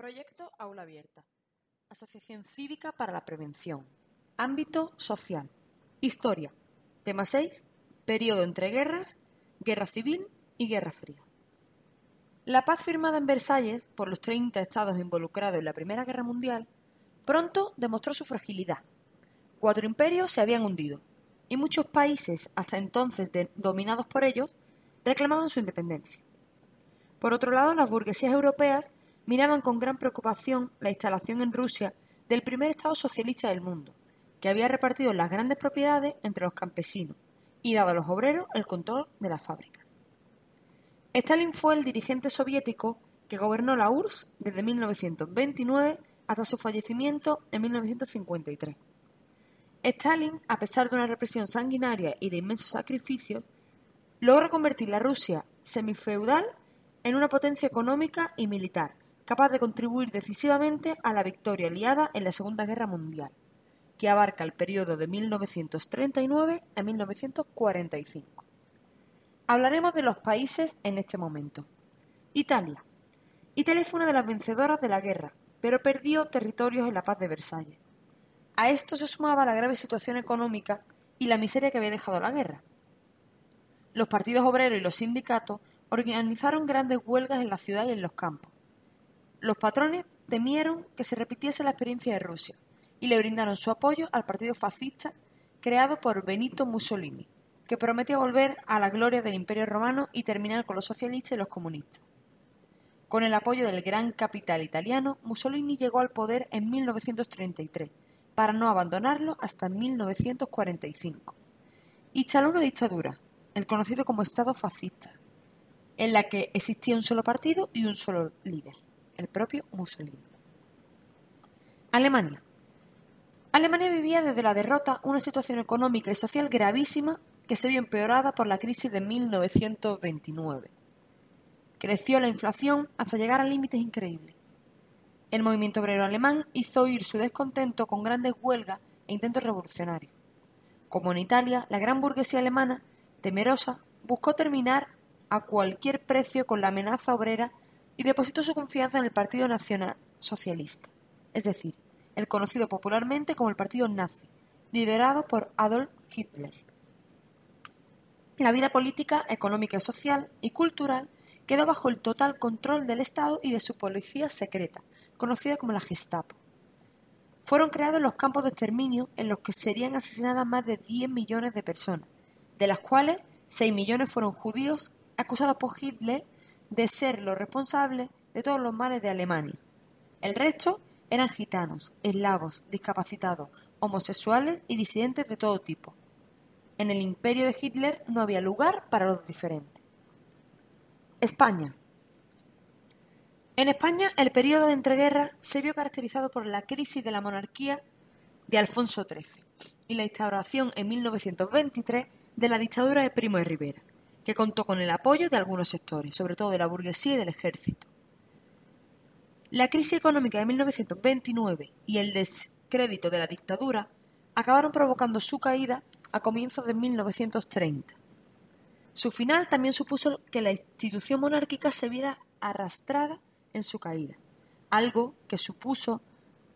Proyecto Aula Abierta. Asociación Cívica para la Prevención. Ámbito social. Historia. Tema 6. Periodo entre guerras, guerra civil y guerra fría. La paz firmada en Versalles por los 30 estados involucrados en la Primera Guerra Mundial pronto demostró su fragilidad. Cuatro imperios se habían hundido y muchos países, hasta entonces dominados por ellos, reclamaban su independencia. Por otro lado, las burguesías europeas miraban con gran preocupación la instalación en Rusia del primer Estado socialista del mundo, que había repartido las grandes propiedades entre los campesinos y dado a los obreros el control de las fábricas. Stalin fue el dirigente soviético que gobernó la URSS desde 1929 hasta su fallecimiento en 1953. Stalin, a pesar de una represión sanguinaria y de inmensos sacrificios, logró convertir la Rusia semifeudal en una potencia económica y militar, capaz de contribuir decisivamente a la victoria aliada en la Segunda Guerra Mundial, que abarca el periodo de 1939 a 1945. Hablaremos de los países en este momento. Italia. Italia fue una de las vencedoras de la guerra, pero perdió territorios en la paz de Versalles. A esto se sumaba la grave situación económica y la miseria que había dejado la guerra. Los partidos obreros y los sindicatos organizaron grandes huelgas en la ciudad y en los campos. Los patrones temieron que se repitiese la experiencia de Rusia y le brindaron su apoyo al partido fascista creado por Benito Mussolini, que prometía volver a la gloria del Imperio romano y terminar con los socialistas y los comunistas. Con el apoyo del gran capital italiano, Mussolini llegó al poder en 1933, para no abandonarlo hasta 1945. Instaló una dictadura, el conocido como Estado fascista, en la que existía un solo partido y un solo líder, el propio Mussolini. Alemania. Alemania vivía desde la derrota una situación económica y social gravísima que se vio empeorada por la crisis de 1929. Creció la inflación hasta llegar a límites increíbles. El movimiento obrero alemán hizo oír su descontento con grandes huelgas e intentos revolucionarios. Como en Italia, la gran burguesía alemana, temerosa, buscó terminar a cualquier precio con la amenaza obrera y depositó su confianza en el Partido Nacional Socialista, es decir, el conocido popularmente como el Partido Nazi, liderado por Adolf Hitler. La vida política, económica, social y cultural quedó bajo el total control del Estado y de su policía secreta, conocida como la Gestapo. Fueron creados los campos de exterminio en los que serían asesinadas más de 10 millones de personas, de las cuales 6 millones fueron judíos acusados por Hitler de ser los responsables de todos los males de Alemania. El resto eran gitanos, eslavos, discapacitados, homosexuales y disidentes de todo tipo. En el imperio de Hitler no había lugar para los diferentes. España. En España, el periodo de entreguerras se vio caracterizado por la crisis de la monarquía de Alfonso XIII y la instauración en 1923 de la dictadura de Primo de Rivera que contó con el apoyo de algunos sectores, sobre todo de la burguesía y del ejército. La crisis económica de 1929 y el descrédito de la dictadura acabaron provocando su caída a comienzos de 1930. Su final también supuso que la institución monárquica se viera arrastrada en su caída, algo que supuso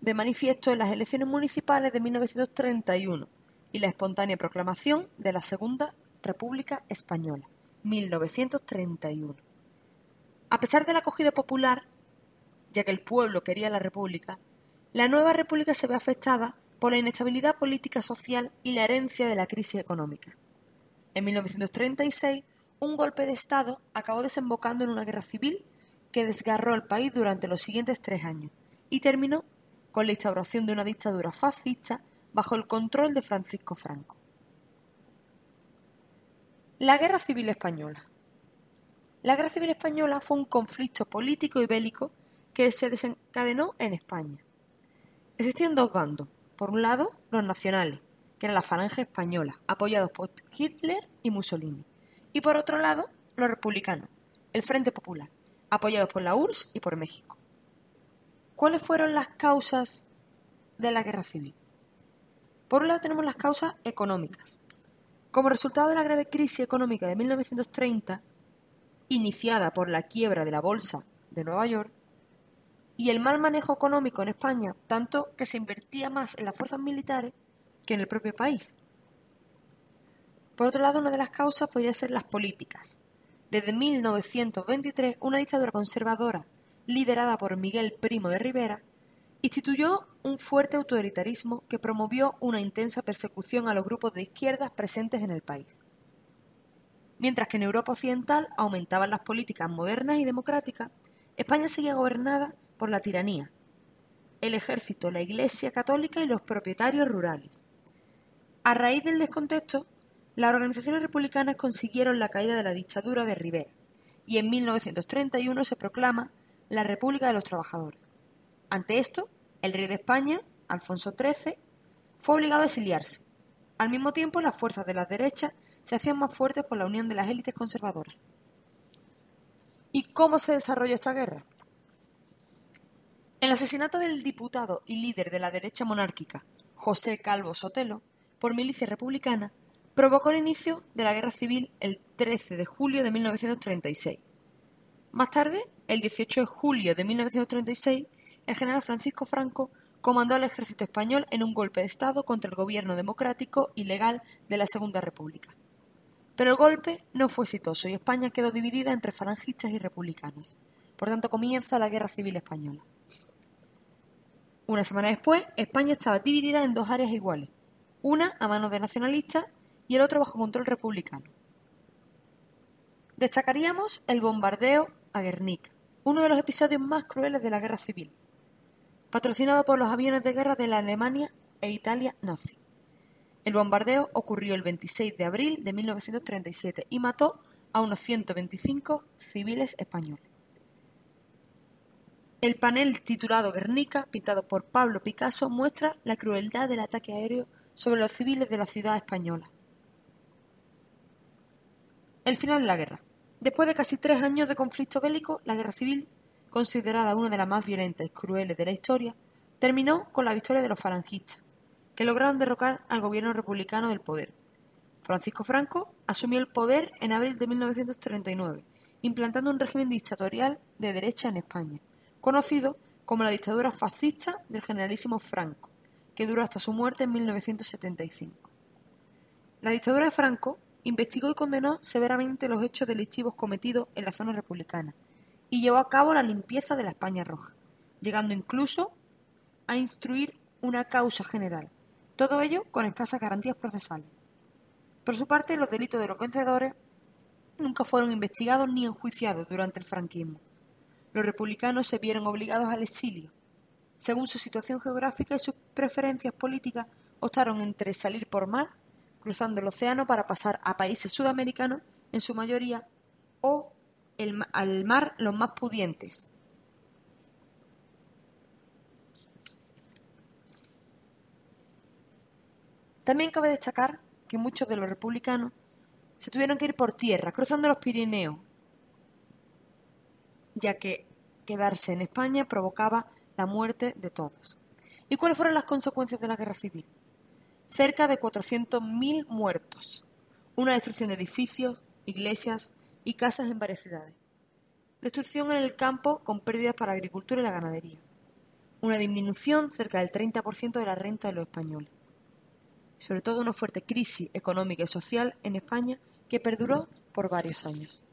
de manifiesto en las elecciones municipales de 1931 y la espontánea proclamación de la Segunda República Española. 1931. A pesar de la acogida popular, ya que el pueblo quería la República, la nueva República se ve afectada por la inestabilidad política social y la herencia de la crisis económica. En 1936, un golpe de Estado acabó desembocando en una guerra civil que desgarró al país durante los siguientes tres años y terminó con la instauración de una dictadura fascista bajo el control de Francisco Franco. La Guerra Civil Española. La Guerra Civil Española fue un conflicto político y bélico que se desencadenó en España. Existían dos bandos. Por un lado, los nacionales, que era la falange española, apoyados por Hitler y Mussolini. Y por otro lado, los republicanos, el Frente Popular, apoyados por la URSS y por México. ¿Cuáles fueron las causas de la guerra civil? Por un lado tenemos las causas económicas, como resultado de la grave crisis económica de 1930, iniciada por la quiebra de la Bolsa de Nueva York, y el mal manejo económico en España, tanto que se invertía más en las fuerzas militares que en el propio país. Por otro lado, una de las causas podría ser las políticas. Desde 1923, una dictadura conservadora, liderada por Miguel Primo de Rivera, instituyó un fuerte autoritarismo que promovió una intensa persecución a los grupos de izquierdas presentes en el país. Mientras que en Europa Occidental aumentaban las políticas modernas y democráticas, España seguía gobernada por la tiranía, el ejército, la Iglesia católica y los propietarios rurales. A raíz del descontexto, las organizaciones republicanas consiguieron la caída de la dictadura de Rivera y en 1931 se proclama la República de los Trabajadores. Ante esto, el rey de España, Alfonso XIII, fue obligado a exiliarse. Al mismo tiempo, las fuerzas de la derecha se hacían más fuertes por la unión de las élites conservadoras. ¿Y cómo se desarrolló esta guerra? El asesinato del diputado y líder de la derecha monárquica, José Calvo Sotelo, por milicia republicana, provocó el inicio de la guerra civil el 13 de julio de 1936. Más tarde, el 18 de julio de 1936, el general Francisco Franco comandó al ejército español en un golpe de Estado contra el gobierno democrático y legal de la Segunda República. Pero el golpe no fue exitoso y España quedó dividida entre falangistas y republicanos. Por tanto, comienza la Guerra Civil Española. Una semana después, España estaba dividida en dos áreas iguales, una a manos de nacionalistas y el otro bajo control republicano. Destacaríamos el bombardeo a Guernica, uno de los episodios más crueles de la guerra civil, patrocinado por los aviones de guerra de la Alemania e Italia nazi. El bombardeo ocurrió el 26 de abril de 1937 y mató a unos 125 civiles españoles. El panel titulado Guernica, pintado por Pablo Picasso, muestra la crueldad del ataque aéreo sobre los civiles de la ciudad española. El final de la guerra. Después de casi tres años de conflicto bélico, la guerra civil, considerada una de las más violentas y crueles de la historia, terminó con la victoria de los falangistas, que lograron derrocar al gobierno republicano del poder. Francisco Franco asumió el poder en abril de 1939, implantando un régimen dictatorial de derecha en España, conocido como la dictadura fascista del generalísimo Franco, que duró hasta su muerte en 1975. La dictadura de Franco investigó y condenó severamente los hechos delictivos cometidos en la zona republicana y llevó a cabo la limpieza de la España roja, llegando incluso a instruir una causa general, todo ello con escasas garantías procesales. Por su parte, los delitos de los vencedores nunca fueron investigados ni enjuiciados durante el franquismo. Los republicanos se vieron obligados al exilio. Según su situación geográfica y sus preferencias políticas, optaron entre salir por mar cruzando el océano para pasar a países sudamericanos, en su mayoría, o al mar los más pudientes. También cabe destacar que muchos de los republicanos se tuvieron que ir por tierra, cruzando los Pirineos, ya que quedarse en España provocaba la muerte de todos. ¿Y cuáles fueron las consecuencias de la guerra civil? cerca de 400.000 muertos, una destrucción de edificios, iglesias y casas en varias ciudades, destrucción en el campo con pérdidas para la agricultura y la ganadería, una disminución cerca del 30% de la renta de los españoles, sobre todo una fuerte crisis económica y social en España que perduró por varios años.